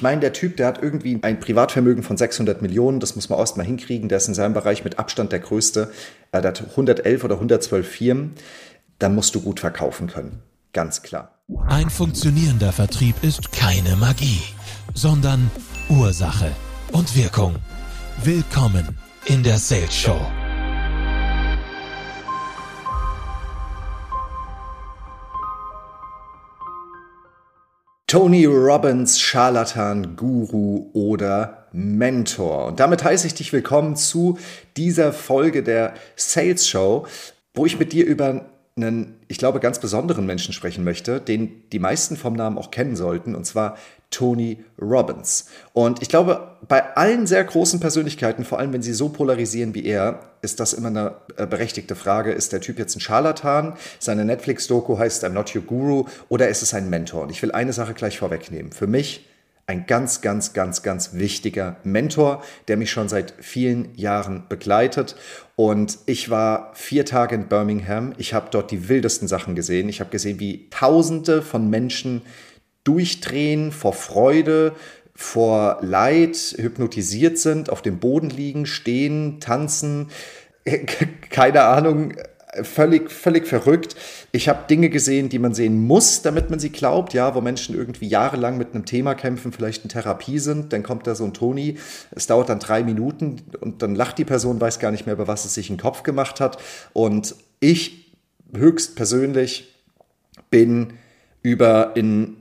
Ich meine, der Typ, der hat irgendwie ein Privatvermögen von 600 Millionen, das muss man erst mal hinkriegen, der ist in seinem Bereich mit Abstand der größte. Er hat 111 oder 112 Firmen. Da musst du gut verkaufen können. Ganz klar. Ein funktionierender Vertrieb ist keine Magie, sondern Ursache und Wirkung. Willkommen in der Sales Show. Tony Robbins, Scharlatan, Guru oder Mentor. Und damit heiße ich dich willkommen zu dieser Folge der Sales Show, wo ich mit dir über einen, ich glaube, ganz besonderen Menschen sprechen möchte, den die meisten vom Namen auch kennen sollten, und zwar Tony Robbins. Und ich glaube, bei allen sehr großen Persönlichkeiten, vor allem wenn sie so polarisieren wie er, ist das immer eine äh, berechtigte Frage. Ist der Typ jetzt ein Scharlatan? Seine Netflix-Doku heißt I'm Not Your Guru oder ist es ein Mentor? Und ich will eine Sache gleich vorwegnehmen. Für mich ein ganz, ganz, ganz, ganz wichtiger Mentor, der mich schon seit vielen Jahren begleitet. Und ich war vier Tage in Birmingham. Ich habe dort die wildesten Sachen gesehen. Ich habe gesehen, wie Tausende von Menschen durchdrehen vor Freude, vor Leid, hypnotisiert sind, auf dem Boden liegen, stehen, tanzen, keine Ahnung, völlig, völlig verrückt. Ich habe Dinge gesehen, die man sehen muss, damit man sie glaubt, ja, wo Menschen irgendwie jahrelang mit einem Thema kämpfen, vielleicht in Therapie sind, dann kommt da so ein Toni, es dauert dann drei Minuten und dann lacht die Person, weiß gar nicht mehr, über was es sich den Kopf gemacht hat. Und ich höchst persönlich bin über in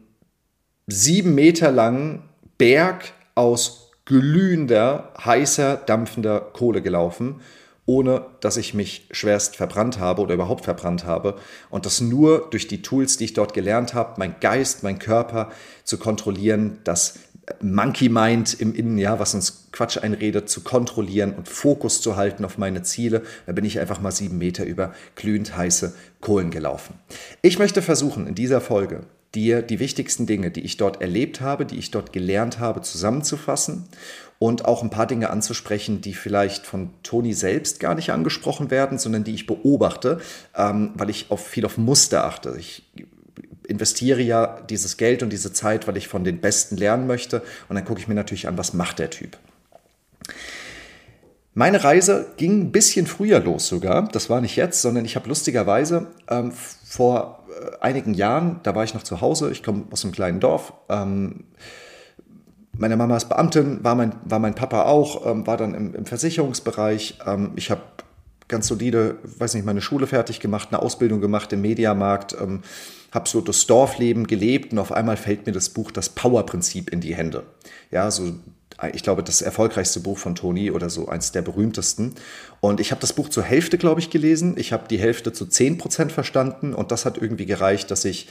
sieben Meter langen Berg aus glühender, heißer, dampfender Kohle gelaufen, ohne dass ich mich schwerst verbrannt habe oder überhaupt verbrannt habe. Und das nur durch die Tools, die ich dort gelernt habe, mein Geist, mein Körper zu kontrollieren, das Monkey Mind im Innen, ja, was uns Quatsch einredet, zu kontrollieren und Fokus zu halten auf meine Ziele. Da bin ich einfach mal sieben Meter über glühend heiße Kohlen gelaufen. Ich möchte versuchen, in dieser Folge dir die wichtigsten Dinge, die ich dort erlebt habe, die ich dort gelernt habe, zusammenzufassen und auch ein paar Dinge anzusprechen, die vielleicht von Toni selbst gar nicht angesprochen werden, sondern die ich beobachte, ähm, weil ich auf, viel auf Muster achte. Ich investiere ja dieses Geld und diese Zeit, weil ich von den Besten lernen möchte und dann gucke ich mir natürlich an, was macht der Typ. Meine Reise ging ein bisschen früher los sogar. Das war nicht jetzt, sondern ich habe lustigerweise ähm, vor äh, einigen Jahren, da war ich noch zu Hause, ich komme aus einem kleinen Dorf. Ähm, meine Mama ist Beamtin, war mein, war mein Papa auch, ähm, war dann im, im Versicherungsbereich. Ähm, ich habe ganz solide, weiß nicht, meine Schule fertig gemacht, eine Ausbildung gemacht im Mediamarkt, ähm, habe so das Dorfleben gelebt und auf einmal fällt mir das Buch Das Power-Prinzip in die Hände. Ja, so ich glaube, das erfolgreichste Buch von Toni oder so eins der berühmtesten. Und ich habe das Buch zur Hälfte, glaube ich, gelesen. Ich habe die Hälfte zu 10 Prozent verstanden und das hat irgendwie gereicht, dass ich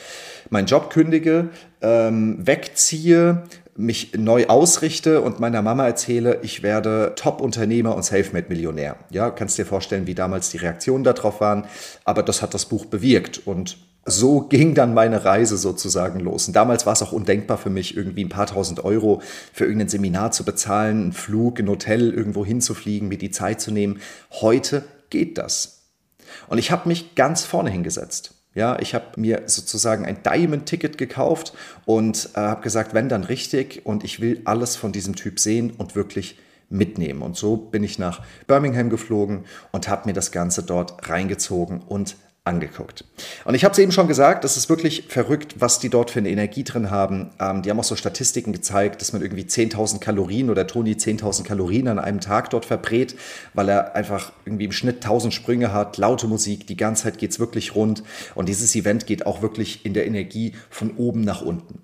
meinen Job kündige, ähm, wegziehe, mich neu ausrichte und meiner Mama erzähle, ich werde Top-Unternehmer und Selfmade-Millionär. Ja, kannst dir vorstellen, wie damals die Reaktionen darauf waren. Aber das hat das Buch bewirkt und so ging dann meine Reise sozusagen los. Und damals war es auch undenkbar für mich, irgendwie ein paar tausend Euro für irgendein Seminar zu bezahlen, einen Flug, ein Hotel irgendwo hinzufliegen, mir die Zeit zu nehmen. Heute geht das. Und ich habe mich ganz vorne hingesetzt. Ja, ich habe mir sozusagen ein Diamond-Ticket gekauft und äh, habe gesagt, wenn dann richtig und ich will alles von diesem Typ sehen und wirklich mitnehmen. Und so bin ich nach Birmingham geflogen und habe mir das Ganze dort reingezogen und angeguckt. Und ich habe es eben schon gesagt, das ist wirklich verrückt, was die dort für eine Energie drin haben. Ähm, die haben auch so Statistiken gezeigt, dass man irgendwie 10.000 Kalorien oder Toni 10.000 Kalorien an einem Tag dort verbrät, weil er einfach irgendwie im Schnitt 1.000 Sprünge hat, laute Musik, die ganze Zeit geht es wirklich rund. Und dieses Event geht auch wirklich in der Energie von oben nach unten.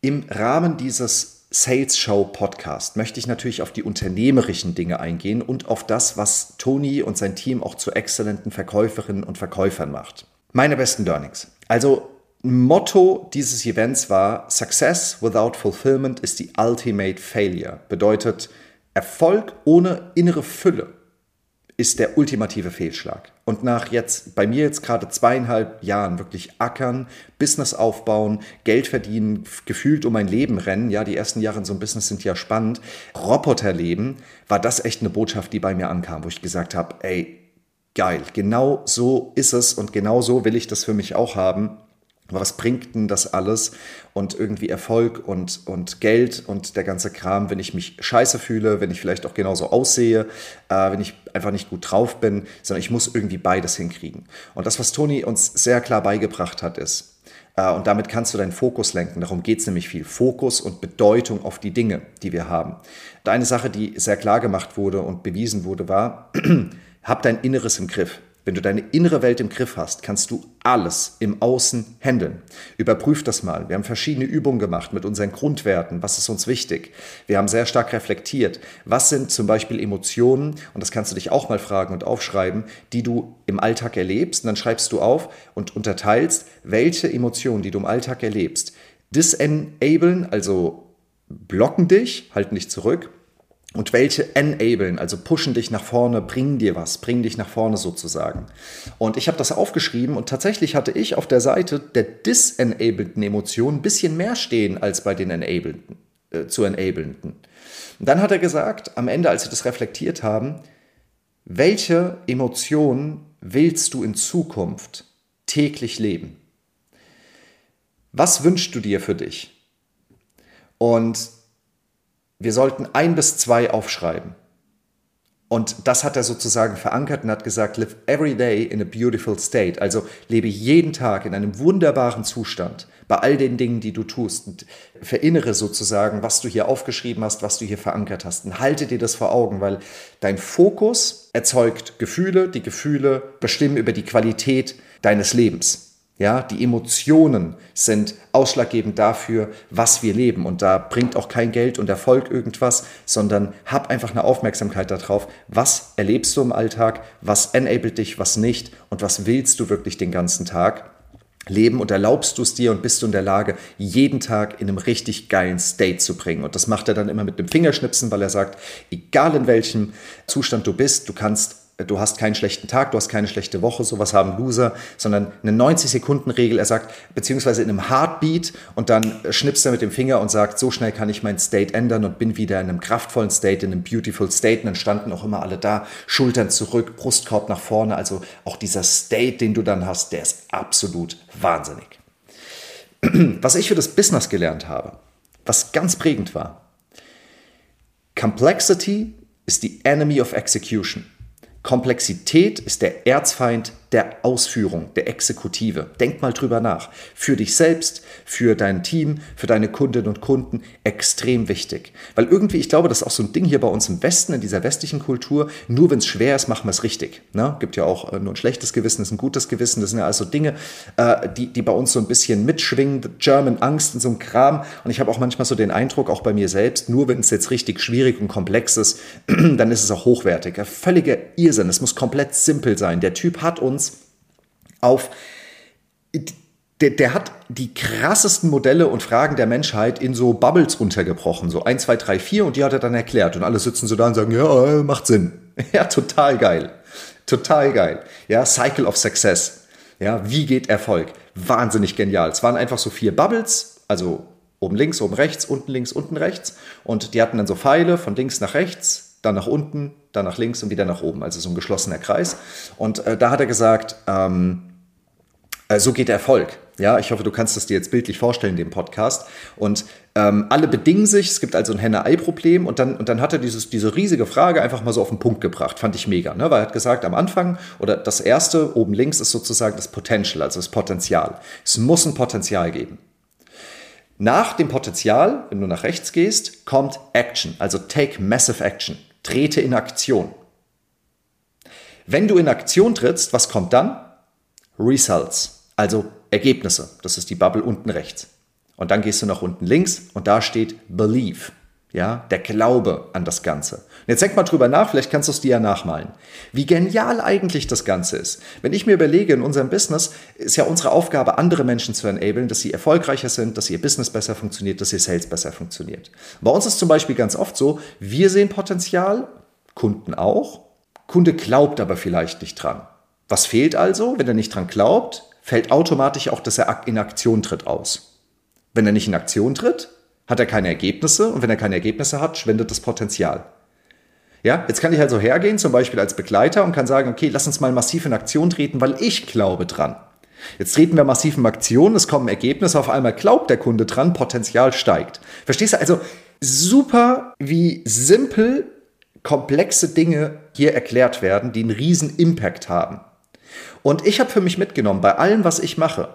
Im Rahmen dieses Sales Show Podcast möchte ich natürlich auf die unternehmerischen Dinge eingehen und auf das, was Toni und sein Team auch zu exzellenten Verkäuferinnen und Verkäufern macht. Meine besten Learnings. Also Motto dieses Events war Success without fulfillment is the ultimate failure. Bedeutet Erfolg ohne innere Fülle ist der ultimative Fehlschlag. Und nach jetzt, bei mir jetzt gerade zweieinhalb Jahren wirklich ackern, Business aufbauen, Geld verdienen, gefühlt um mein Leben rennen, ja, die ersten Jahre in so einem Business sind ja spannend, Roboterleben, war das echt eine Botschaft, die bei mir ankam, wo ich gesagt habe, ey, geil, genau so ist es und genau so will ich das für mich auch haben. Was bringt denn das alles und irgendwie Erfolg und, und Geld und der ganze Kram, wenn ich mich scheiße fühle, wenn ich vielleicht auch genauso aussehe, äh, wenn ich einfach nicht gut drauf bin, sondern ich muss irgendwie beides hinkriegen. Und das, was Toni uns sehr klar beigebracht hat, ist, äh, und damit kannst du deinen Fokus lenken. Darum geht es nämlich viel. Fokus und Bedeutung auf die Dinge, die wir haben. Und eine Sache, die sehr klar gemacht wurde und bewiesen wurde, war, hab dein Inneres im Griff. Wenn du deine innere Welt im Griff hast, kannst du alles im Außen handeln. Überprüf das mal. Wir haben verschiedene Übungen gemacht mit unseren Grundwerten. Was ist uns wichtig? Wir haben sehr stark reflektiert. Was sind zum Beispiel Emotionen, und das kannst du dich auch mal fragen und aufschreiben, die du im Alltag erlebst. Und dann schreibst du auf und unterteilst, welche Emotionen, die du im Alltag erlebst, disenablen, also blocken dich, halten dich zurück und welche enablen, also pushen dich nach vorne, bringen dir was, bringen dich nach vorne sozusagen. Und ich habe das aufgeschrieben und tatsächlich hatte ich auf der Seite der disenableden Emotionen ein bisschen mehr stehen als bei den enableden, äh, zu enablenden. Und dann hat er gesagt, am Ende, als sie das reflektiert haben, welche Emotionen willst du in Zukunft täglich leben? Was wünschst du dir für dich? Und wir sollten ein bis zwei aufschreiben. Und das hat er sozusagen verankert und hat gesagt, live every day in a beautiful state. Also lebe jeden Tag in einem wunderbaren Zustand bei all den Dingen, die du tust. Und verinnere sozusagen, was du hier aufgeschrieben hast, was du hier verankert hast. Und halte dir das vor Augen, weil dein Fokus erzeugt Gefühle, die Gefühle bestimmen über die Qualität deines Lebens. Ja, die Emotionen sind ausschlaggebend dafür, was wir leben. Und da bringt auch kein Geld und Erfolg irgendwas, sondern hab einfach eine Aufmerksamkeit darauf, was erlebst du im Alltag, was enabled dich, was nicht? Und was willst du wirklich den ganzen Tag? Leben und erlaubst du es dir und bist du in der Lage, jeden Tag in einem richtig geilen State zu bringen. Und das macht er dann immer mit dem Fingerschnipsen, weil er sagt, egal in welchem Zustand du bist, du kannst du hast keinen schlechten Tag, du hast keine schlechte Woche, sowas haben Loser, sondern eine 90-Sekunden-Regel. Er sagt, beziehungsweise in einem Heartbeat und dann schnipst er mit dem Finger und sagt, so schnell kann ich mein State ändern und bin wieder in einem kraftvollen State, in einem beautiful State. Und dann standen auch immer alle da, Schultern zurück, Brustkorb nach vorne. Also auch dieser State, den du dann hast, der ist absolut wahnsinnig. Was ich für das Business gelernt habe, was ganz prägend war, Complexity is the enemy of execution. Komplexität ist der Erzfeind der Ausführung, der Exekutive. Denk mal drüber nach. Für dich selbst, für dein Team, für deine Kundinnen und Kunden extrem wichtig. Weil irgendwie, ich glaube, das ist auch so ein Ding hier bei uns im Westen, in dieser westlichen Kultur, nur wenn es schwer ist, machen wir es richtig. Ne? Gibt ja auch äh, nur ein schlechtes Gewissen, ist ein gutes Gewissen. Das sind ja also Dinge, äh, die, die bei uns so ein bisschen mitschwingen, German Angst und so ein Kram. Und ich habe auch manchmal so den Eindruck, auch bei mir selbst, nur wenn es jetzt richtig schwierig und komplex ist, dann ist es auch hochwertig. Völliger Irrsinn. Es muss komplett simpel sein. Der Typ hat uns auf der, der, hat die krassesten Modelle und Fragen der Menschheit in so Bubbles runtergebrochen. So 1, 2, 3, 4 und die hat er dann erklärt. Und alle sitzen so da und sagen, ja, macht Sinn. Ja, total geil. Total geil. Ja, Cycle of Success. Ja, wie geht Erfolg? Wahnsinnig genial. Es waren einfach so vier Bubbles, also oben links, oben rechts, unten links, unten rechts. Und die hatten dann so Pfeile von links nach rechts, dann nach unten, dann nach links und wieder nach oben. Also so ein geschlossener Kreis. Und äh, da hat er gesagt, ähm, äh, so geht Erfolg. Ja, ich hoffe, du kannst es dir jetzt bildlich vorstellen, dem Podcast. Und ähm, alle bedingen sich. Es gibt also ein Henne-Ei-Problem. Und dann, und dann hat er dieses, diese riesige Frage einfach mal so auf den Punkt gebracht. Fand ich mega. Ne? Weil er hat gesagt, am Anfang, oder das erste oben links ist sozusagen das Potential, also das Potenzial. Es muss ein Potenzial geben. Nach dem Potenzial, wenn du nach rechts gehst, kommt Action, also take massive action. Trete in Aktion. Wenn du in Aktion trittst, was kommt dann? Results, also Ergebnisse. Das ist die Bubble unten rechts. Und dann gehst du nach unten links und da steht Believe. Ja, der Glaube an das Ganze. Und jetzt denk mal drüber nach, vielleicht kannst du es dir ja nachmalen. Wie genial eigentlich das Ganze ist. Wenn ich mir überlege, in unserem Business ist ja unsere Aufgabe, andere Menschen zu enablen, dass sie erfolgreicher sind, dass ihr Business besser funktioniert, dass ihr Sales besser funktioniert. Bei uns ist zum Beispiel ganz oft so, wir sehen Potenzial, Kunden auch. Kunde glaubt aber vielleicht nicht dran. Was fehlt also? Wenn er nicht dran glaubt, fällt automatisch auch, dass er in Aktion tritt aus. Wenn er nicht in Aktion tritt, hat er keine Ergebnisse und wenn er keine Ergebnisse hat, schwendet das Potenzial. Ja, jetzt kann ich also hergehen, zum Beispiel als Begleiter und kann sagen, okay, lass uns mal massiv in Aktion treten, weil ich glaube dran. Jetzt treten wir massiv in Aktion, es kommen Ergebnisse, auf einmal glaubt der Kunde dran, Potenzial steigt. Verstehst du? Also super, wie simpel komplexe Dinge hier erklärt werden, die einen riesen Impact haben. Und ich habe für mich mitgenommen, bei allem, was ich mache,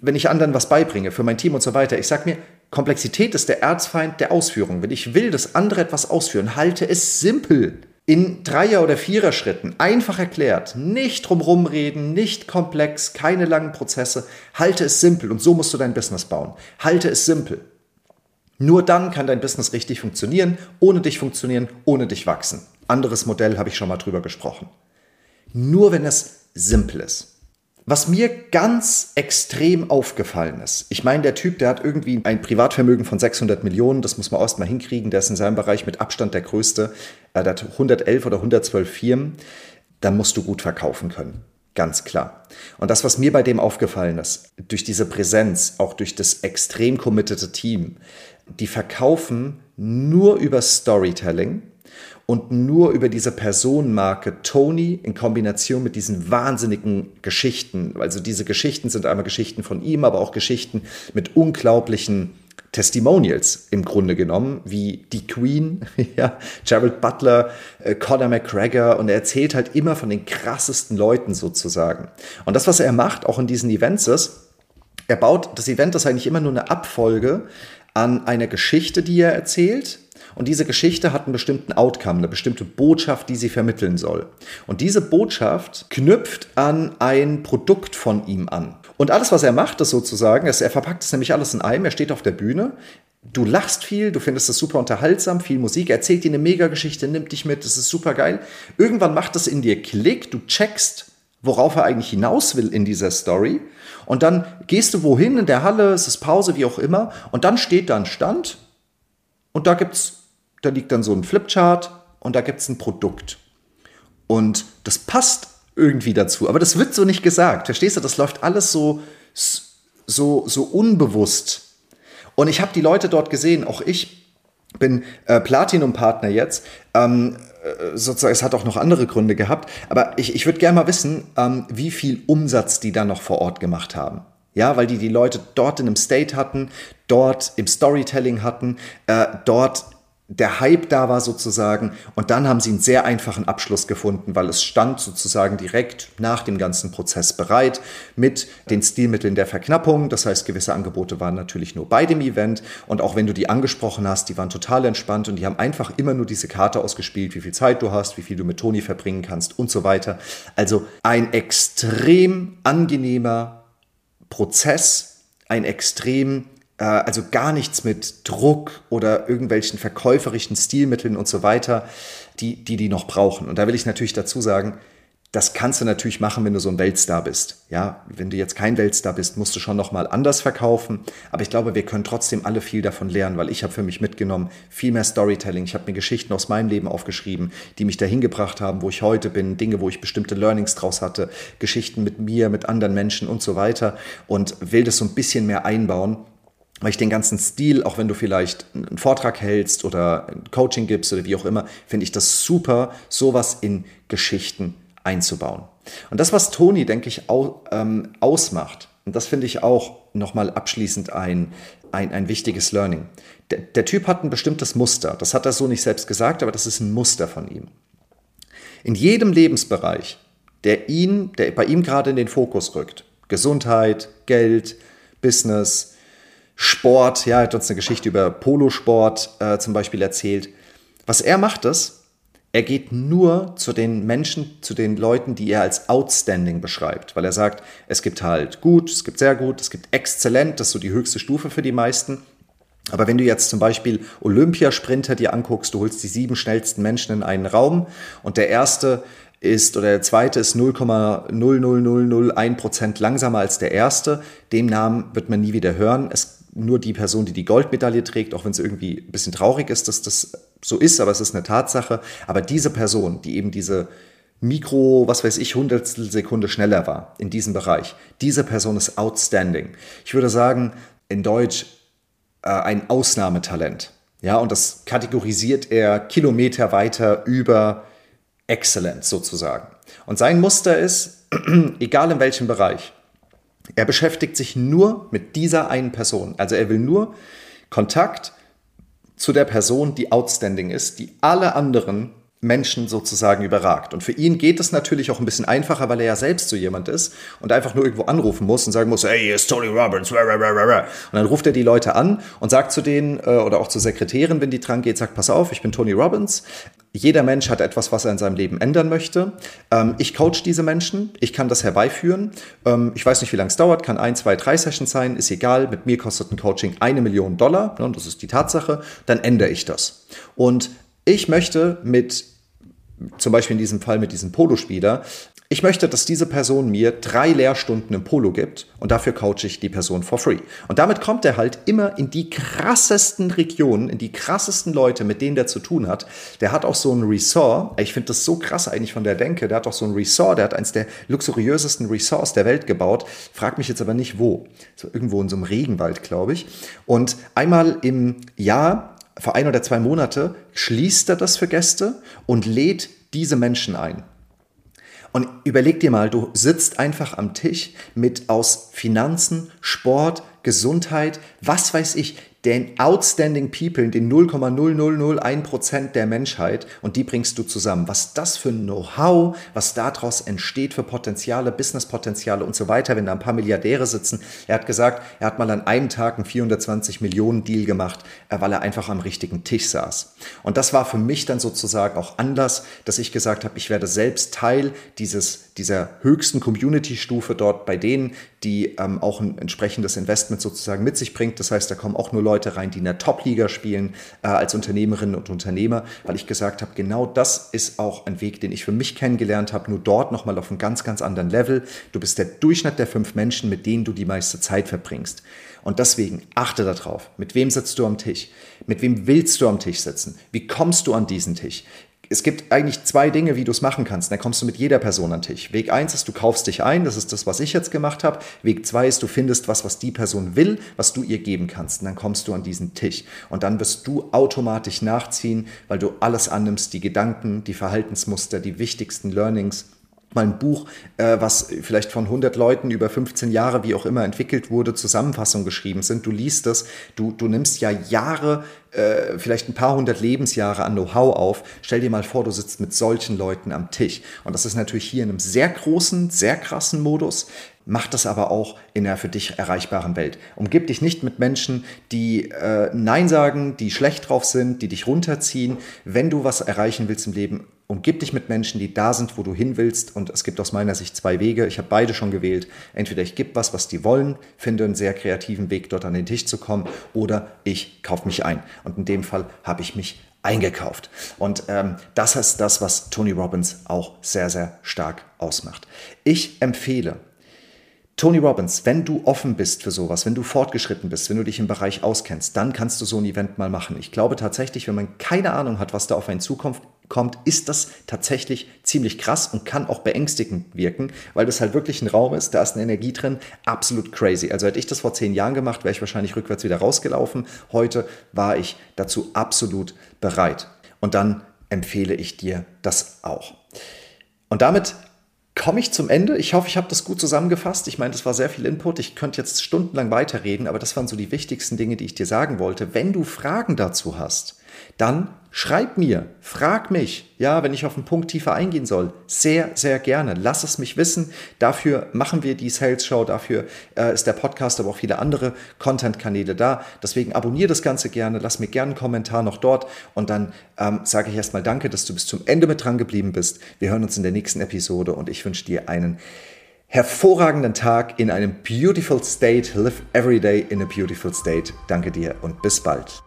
wenn ich anderen was beibringe, für mein Team und so weiter, ich sage mir, Komplexität ist der Erzfeind der Ausführung. Wenn ich will, dass andere etwas ausführen, halte es simpel. In Dreier- oder Vierer-Schritten, einfach erklärt, nicht drumherum reden, nicht komplex, keine langen Prozesse, halte es simpel und so musst du dein Business bauen. Halte es simpel. Nur dann kann dein Business richtig funktionieren, ohne dich funktionieren, ohne dich wachsen. Anderes Modell habe ich schon mal drüber gesprochen. Nur wenn es simpel ist. Was mir ganz extrem aufgefallen ist, ich meine, der Typ, der hat irgendwie ein Privatvermögen von 600 Millionen, das muss man erst mal hinkriegen, der ist in seinem Bereich mit Abstand der größte, er hat 111 oder 112 Firmen, dann musst du gut verkaufen können. Ganz klar. Und das, was mir bei dem aufgefallen ist, durch diese Präsenz, auch durch das extrem committete Team, die verkaufen nur über Storytelling und nur über diese Personenmarke Tony in Kombination mit diesen wahnsinnigen Geschichten. Also diese Geschichten sind einmal Geschichten von ihm, aber auch Geschichten mit unglaublichen Testimonials im Grunde genommen, wie die Queen, ja, Gerald Butler, äh, Conor McGregor und er erzählt halt immer von den krassesten Leuten sozusagen. Und das, was er macht, auch in diesen Events ist, er baut das Event, das ist eigentlich immer nur eine Abfolge an einer Geschichte, die er erzählt, und diese Geschichte hat einen bestimmten Outcome, eine bestimmte Botschaft, die sie vermitteln soll. Und diese Botschaft knüpft an ein Produkt von ihm an. Und alles, was er macht, ist sozusagen, er verpackt es nämlich alles in einem, er steht auf der Bühne, du lachst viel, du findest es super unterhaltsam, viel Musik, er erzählt dir eine Mega-Geschichte, nimmt dich mit, das ist super geil. Irgendwann macht es in dir Klick, du checkst, worauf er eigentlich hinaus will in dieser Story. Und dann gehst du wohin in der Halle, es ist Pause, wie auch immer, und dann steht da ein Stand und da gibt es da liegt dann so ein Flipchart und da gibt es ein Produkt. Und das passt irgendwie dazu, aber das wird so nicht gesagt. Verstehst du? Das läuft alles so, so, so unbewusst. Und ich habe die Leute dort gesehen, auch ich bin äh, Platinum-Partner jetzt. Ähm, äh, sozusagen, es hat auch noch andere Gründe gehabt, aber ich, ich würde gerne mal wissen, ähm, wie viel Umsatz die da noch vor Ort gemacht haben. Ja, weil die die Leute dort in einem State hatten, dort im Storytelling hatten, äh, dort der Hype da war sozusagen. Und dann haben sie einen sehr einfachen Abschluss gefunden, weil es stand sozusagen direkt nach dem ganzen Prozess bereit mit den Stilmitteln der Verknappung. Das heißt, gewisse Angebote waren natürlich nur bei dem Event. Und auch wenn du die angesprochen hast, die waren total entspannt und die haben einfach immer nur diese Karte ausgespielt, wie viel Zeit du hast, wie viel du mit Toni verbringen kannst und so weiter. Also ein extrem angenehmer Prozess, ein extrem äh, also gar nichts mit Druck oder irgendwelchen verkäuferischen Stilmitteln und so weiter, die, die die noch brauchen. Und da will ich natürlich dazu sagen, das kannst du natürlich machen, wenn du so ein Weltstar bist. Ja, wenn du jetzt kein Weltstar bist, musst du schon noch mal anders verkaufen. Aber ich glaube, wir können trotzdem alle viel davon lernen, weil ich habe für mich mitgenommen viel mehr Storytelling. Ich habe mir Geschichten aus meinem Leben aufgeschrieben, die mich dahin gebracht haben, wo ich heute bin, Dinge, wo ich bestimmte Learnings draus hatte, Geschichten mit mir, mit anderen Menschen und so weiter und will das so ein bisschen mehr einbauen weil ich den ganzen Stil, auch wenn du vielleicht einen Vortrag hältst oder ein Coaching gibst oder wie auch immer, finde ich das super, sowas in Geschichten einzubauen. Und das, was Toni, denke ich, au, ähm, ausmacht, und das finde ich auch nochmal abschließend ein, ein, ein wichtiges Learning. Der, der Typ hat ein bestimmtes Muster. Das hat er so nicht selbst gesagt, aber das ist ein Muster von ihm. In jedem Lebensbereich, der ihn, der bei ihm gerade in den Fokus rückt, Gesundheit, Geld, Business, Sport, ja, er hat uns eine Geschichte über Polosport äh, zum Beispiel erzählt. Was er macht ist, er geht nur zu den Menschen, zu den Leuten, die er als outstanding beschreibt, weil er sagt, es gibt halt gut, es gibt sehr gut, es gibt exzellent, das ist so die höchste Stufe für die meisten. Aber wenn du jetzt zum Beispiel Olympiasprinter dir anguckst, du holst die sieben schnellsten Menschen in einen Raum und der erste ist oder der zweite ist 0,00001 Prozent langsamer als der erste. Dem Namen wird man nie wieder hören. Es nur die Person, die die Goldmedaille trägt, auch wenn es irgendwie ein bisschen traurig ist, dass das so ist, aber es ist eine Tatsache. Aber diese Person, die eben diese Mikro, was weiß ich, Hundertstel Sekunde schneller war in diesem Bereich, diese Person ist outstanding. Ich würde sagen, in Deutsch äh, ein Ausnahmetalent. Ja, und das kategorisiert er Kilometer weiter über Excellence sozusagen. Und sein Muster ist, egal in welchem Bereich, Er beschäftigt sich nur mit dieser einen Person. Also er will nur Kontakt zu der Person, die outstanding ist, die alle anderen Menschen sozusagen überragt. Und für ihn geht es natürlich auch ein bisschen einfacher, weil er ja selbst so jemand ist und einfach nur irgendwo anrufen muss und sagen muss, hey, hier ist Tony Robbins. Und dann ruft er die Leute an und sagt zu denen äh, oder auch zur Sekretärin, wenn die dran geht, sagt, pass auf, ich bin Tony Robbins. Jeder Mensch hat etwas, was er in seinem Leben ändern möchte. Ähm, ich coach diese Menschen, ich kann das herbeiführen. Ähm, ich weiß nicht, wie lange es dauert, kann ein, zwei, drei Sessions sein, ist egal. Mit mir kostet ein Coaching eine Million Dollar, ne, das ist die Tatsache. Dann ändere ich das. Und ich möchte mit zum Beispiel in diesem Fall mit diesem Polospieler, ich möchte, dass diese Person mir drei Lehrstunden im Polo gibt und dafür coache ich die Person for free. Und damit kommt er halt immer in die krassesten Regionen, in die krassesten Leute, mit denen der zu tun hat. Der hat auch so ein Resort, ich finde das so krass eigentlich von der Denke, der hat auch so ein Resort, der hat eins der luxuriösesten Resorts der Welt gebaut, frag mich jetzt aber nicht wo, so irgendwo in so einem Regenwald, glaube ich. Und einmal im Jahr vor ein oder zwei Monate schließt er das für Gäste und lädt diese Menschen ein. Und überleg dir mal, du sitzt einfach am Tisch mit aus Finanzen, Sport, Gesundheit, was weiß ich, den outstanding people, den 0,0001% der Menschheit und die bringst du zusammen. Was das für ein Know-how, was daraus entsteht für Potenziale, Businesspotenziale und so weiter, wenn da ein paar Milliardäre sitzen. Er hat gesagt, er hat mal an einem Tag einen 420 Millionen Deal gemacht, äh, weil er einfach am richtigen Tisch saß. Und das war für mich dann sozusagen auch Anlass, dass ich gesagt habe, ich werde selbst Teil dieses, dieser höchsten Community-Stufe dort bei denen, die ähm, auch ein entsprechendes Investment sozusagen mit sich bringt. Das heißt, da kommen auch nur Leute, rein, die in der Top-Liga spielen äh, als Unternehmerinnen und Unternehmer, weil ich gesagt habe, genau das ist auch ein Weg, den ich für mich kennengelernt habe, nur dort nochmal auf einem ganz, ganz anderen Level. Du bist der Durchschnitt der fünf Menschen, mit denen du die meiste Zeit verbringst. Und deswegen achte darauf, mit wem sitzt du am Tisch? Mit wem willst du am Tisch sitzen? Wie kommst du an diesen Tisch? Es gibt eigentlich zwei Dinge, wie du es machen kannst. Da kommst du mit jeder Person an den Tisch. Weg eins ist, du kaufst dich ein, das ist das, was ich jetzt gemacht habe. Weg zwei ist, du findest was, was die Person will, was du ihr geben kannst. Und dann kommst du an diesen Tisch. Und dann wirst du automatisch nachziehen, weil du alles annimmst, die Gedanken, die Verhaltensmuster, die wichtigsten Learnings mal ein Buch, äh, was vielleicht von 100 Leuten über 15 Jahre, wie auch immer, entwickelt wurde, Zusammenfassung geschrieben sind. Du liest das, du, du nimmst ja Jahre, äh, vielleicht ein paar hundert Lebensjahre an Know-how auf. Stell dir mal vor, du sitzt mit solchen Leuten am Tisch. Und das ist natürlich hier in einem sehr großen, sehr krassen Modus. Mach das aber auch in der für dich erreichbaren Welt. Umgib dich nicht mit Menschen, die äh, Nein sagen, die schlecht drauf sind, die dich runterziehen. Wenn du was erreichen willst im Leben, umgib dich mit Menschen, die da sind, wo du hin willst. Und es gibt aus meiner Sicht zwei Wege. Ich habe beide schon gewählt. Entweder ich gebe was, was die wollen, finde einen sehr kreativen Weg, dort an den Tisch zu kommen, oder ich kaufe mich ein. Und in dem Fall habe ich mich eingekauft. Und ähm, das ist das, was Tony Robbins auch sehr, sehr stark ausmacht. Ich empfehle, Tony Robbins, wenn du offen bist für sowas, wenn du fortgeschritten bist, wenn du dich im Bereich auskennst, dann kannst du so ein Event mal machen. Ich glaube tatsächlich, wenn man keine Ahnung hat, was da auf einen zukommt, kommt, ist das tatsächlich ziemlich krass und kann auch beängstigend wirken, weil das halt wirklich ein Raum ist, da ist eine Energie drin, absolut crazy. Also hätte ich das vor zehn Jahren gemacht, wäre ich wahrscheinlich rückwärts wieder rausgelaufen. Heute war ich dazu absolut bereit. Und dann empfehle ich dir das auch. Und damit komme ich zum Ende. Ich hoffe, ich habe das gut zusammengefasst. Ich meine, das war sehr viel Input. Ich könnte jetzt stundenlang weiterreden, aber das waren so die wichtigsten Dinge, die ich dir sagen wollte. Wenn du Fragen dazu hast, dann schreib mir, frag mich, ja, wenn ich auf den Punkt tiefer eingehen soll. Sehr, sehr gerne. Lass es mich wissen. Dafür machen wir die Sales Show. Dafür äh, ist der Podcast, aber auch viele andere Content-Kanäle da. Deswegen abonniere das Ganze gerne. Lass mir gerne einen Kommentar noch dort. Und dann ähm, sage ich erstmal Danke, dass du bis zum Ende mit dran geblieben bist. Wir hören uns in der nächsten Episode und ich wünsche dir einen hervorragenden Tag in einem beautiful state. Live every day in a beautiful state. Danke dir und bis bald.